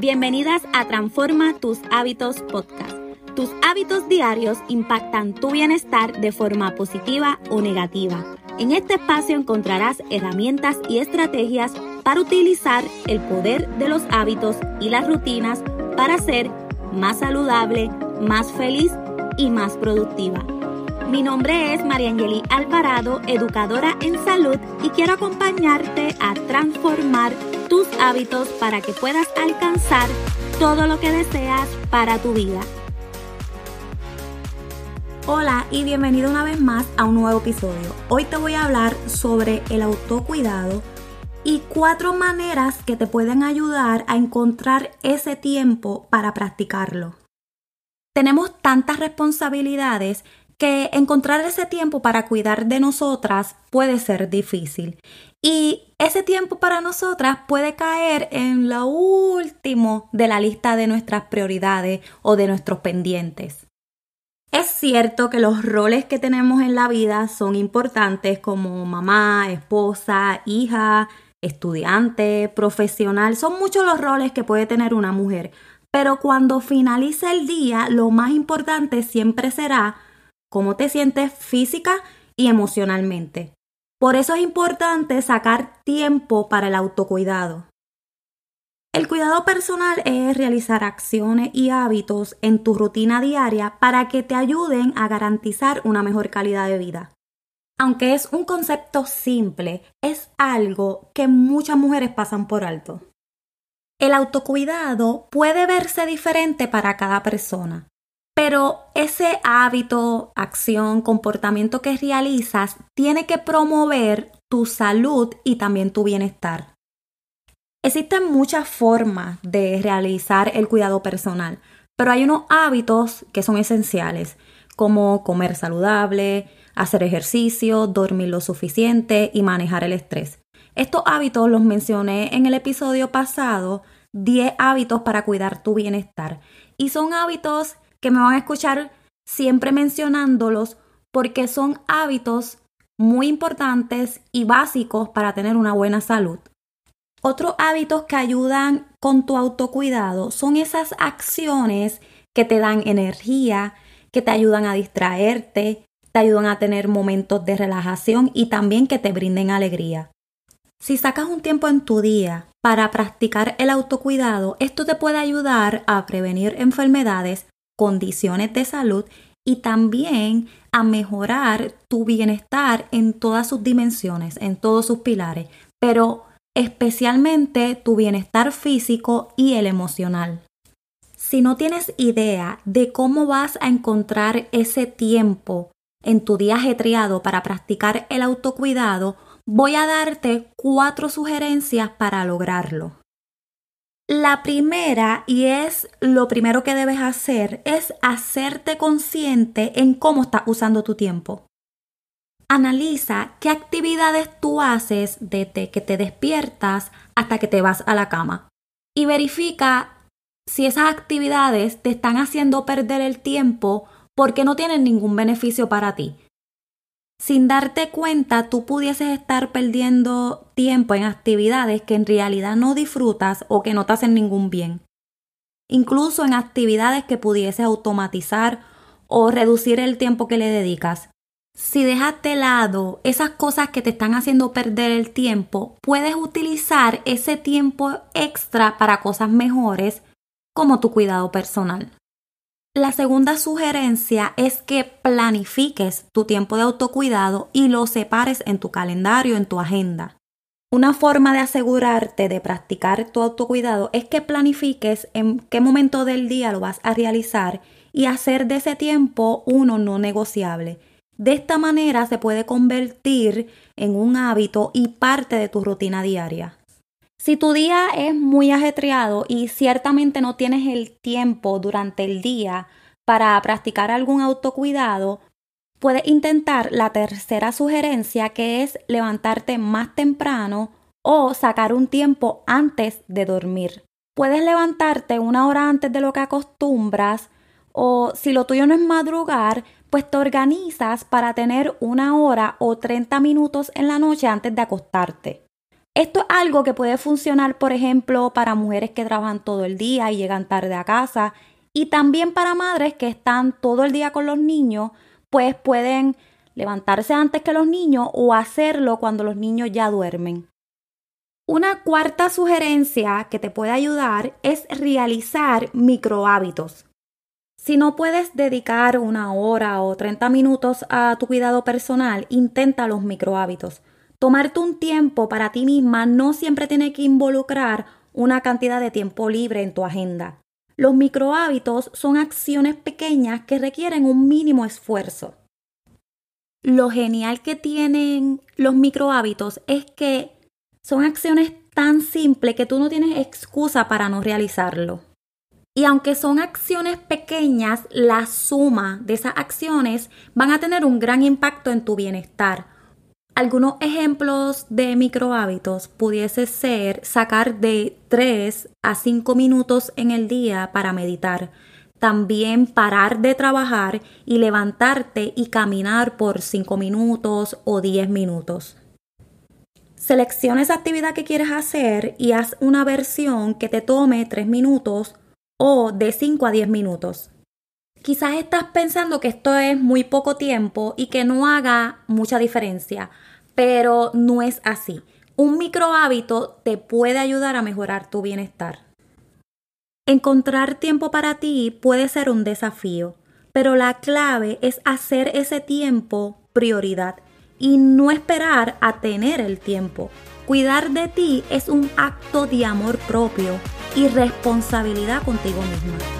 Bienvenidas a Transforma tus hábitos podcast. Tus hábitos diarios impactan tu bienestar de forma positiva o negativa. En este espacio encontrarás herramientas y estrategias para utilizar el poder de los hábitos y las rutinas para ser más saludable, más feliz y más productiva. Mi nombre es Mariangeli Alvarado, educadora en salud y quiero acompañarte a transformar tus hábitos para que puedas alcanzar todo lo que deseas para tu vida. Hola y bienvenido una vez más a un nuevo episodio. Hoy te voy a hablar sobre el autocuidado y cuatro maneras que te pueden ayudar a encontrar ese tiempo para practicarlo. Tenemos tantas responsabilidades que encontrar ese tiempo para cuidar de nosotras puede ser difícil. Y ese tiempo para nosotras puede caer en lo último de la lista de nuestras prioridades o de nuestros pendientes. Es cierto que los roles que tenemos en la vida son importantes como mamá, esposa, hija, estudiante, profesional. Son muchos los roles que puede tener una mujer. Pero cuando finalice el día, lo más importante siempre será cómo te sientes física y emocionalmente. Por eso es importante sacar tiempo para el autocuidado. El cuidado personal es realizar acciones y hábitos en tu rutina diaria para que te ayuden a garantizar una mejor calidad de vida. Aunque es un concepto simple, es algo que muchas mujeres pasan por alto. El autocuidado puede verse diferente para cada persona. Pero ese hábito, acción, comportamiento que realizas tiene que promover tu salud y también tu bienestar. Existen muchas formas de realizar el cuidado personal, pero hay unos hábitos que son esenciales, como comer saludable, hacer ejercicio, dormir lo suficiente y manejar el estrés. Estos hábitos los mencioné en el episodio pasado, 10 hábitos para cuidar tu bienestar. Y son hábitos que me van a escuchar siempre mencionándolos porque son hábitos muy importantes y básicos para tener una buena salud. Otros hábitos que ayudan con tu autocuidado son esas acciones que te dan energía, que te ayudan a distraerte, te ayudan a tener momentos de relajación y también que te brinden alegría. Si sacas un tiempo en tu día para practicar el autocuidado, esto te puede ayudar a prevenir enfermedades condiciones de salud y también a mejorar tu bienestar en todas sus dimensiones, en todos sus pilares, pero especialmente tu bienestar físico y el emocional. Si no tienes idea de cómo vas a encontrar ese tiempo en tu día ajetreado para practicar el autocuidado, voy a darte cuatro sugerencias para lograrlo. La primera, y es lo primero que debes hacer, es hacerte consciente en cómo estás usando tu tiempo. Analiza qué actividades tú haces desde que te despiertas hasta que te vas a la cama. Y verifica si esas actividades te están haciendo perder el tiempo porque no tienen ningún beneficio para ti sin darte cuenta, tú pudieses estar perdiendo tiempo en actividades que en realidad no disfrutas o que no te hacen ningún bien. Incluso en actividades que pudiese automatizar o reducir el tiempo que le dedicas. Si dejas de lado esas cosas que te están haciendo perder el tiempo, puedes utilizar ese tiempo extra para cosas mejores como tu cuidado personal. La segunda sugerencia es que planifiques tu tiempo de autocuidado y lo separes en tu calendario, en tu agenda. Una forma de asegurarte de practicar tu autocuidado es que planifiques en qué momento del día lo vas a realizar y hacer de ese tiempo uno no negociable. De esta manera se puede convertir en un hábito y parte de tu rutina diaria. Si tu día es muy ajetreado y ciertamente no tienes el tiempo durante el día para practicar algún autocuidado, puedes intentar la tercera sugerencia que es levantarte más temprano o sacar un tiempo antes de dormir. Puedes levantarte una hora antes de lo que acostumbras o si lo tuyo no es madrugar, pues te organizas para tener una hora o 30 minutos en la noche antes de acostarte. Esto es algo que puede funcionar, por ejemplo, para mujeres que trabajan todo el día y llegan tarde a casa y también para madres que están todo el día con los niños, pues pueden levantarse antes que los niños o hacerlo cuando los niños ya duermen. Una cuarta sugerencia que te puede ayudar es realizar microhábitos. Si no puedes dedicar una hora o 30 minutos a tu cuidado personal, intenta los microhábitos. Tomarte un tiempo para ti misma no siempre tiene que involucrar una cantidad de tiempo libre en tu agenda. Los microhábitos son acciones pequeñas que requieren un mínimo esfuerzo. Lo genial que tienen los microhábitos es que son acciones tan simples que tú no tienes excusa para no realizarlo. Y aunque son acciones pequeñas, la suma de esas acciones van a tener un gran impacto en tu bienestar. Algunos ejemplos de microhábitos pudiese ser sacar de 3 a 5 minutos en el día para meditar. También parar de trabajar y levantarte y caminar por 5 minutos o 10 minutos. Selecciona esa actividad que quieres hacer y haz una versión que te tome 3 minutos o de 5 a 10 minutos. Quizás estás pensando que esto es muy poco tiempo y que no haga mucha diferencia, pero no es así. Un micro hábito te puede ayudar a mejorar tu bienestar. Encontrar tiempo para ti puede ser un desafío, pero la clave es hacer ese tiempo prioridad y no esperar a tener el tiempo. Cuidar de ti es un acto de amor propio y responsabilidad contigo misma.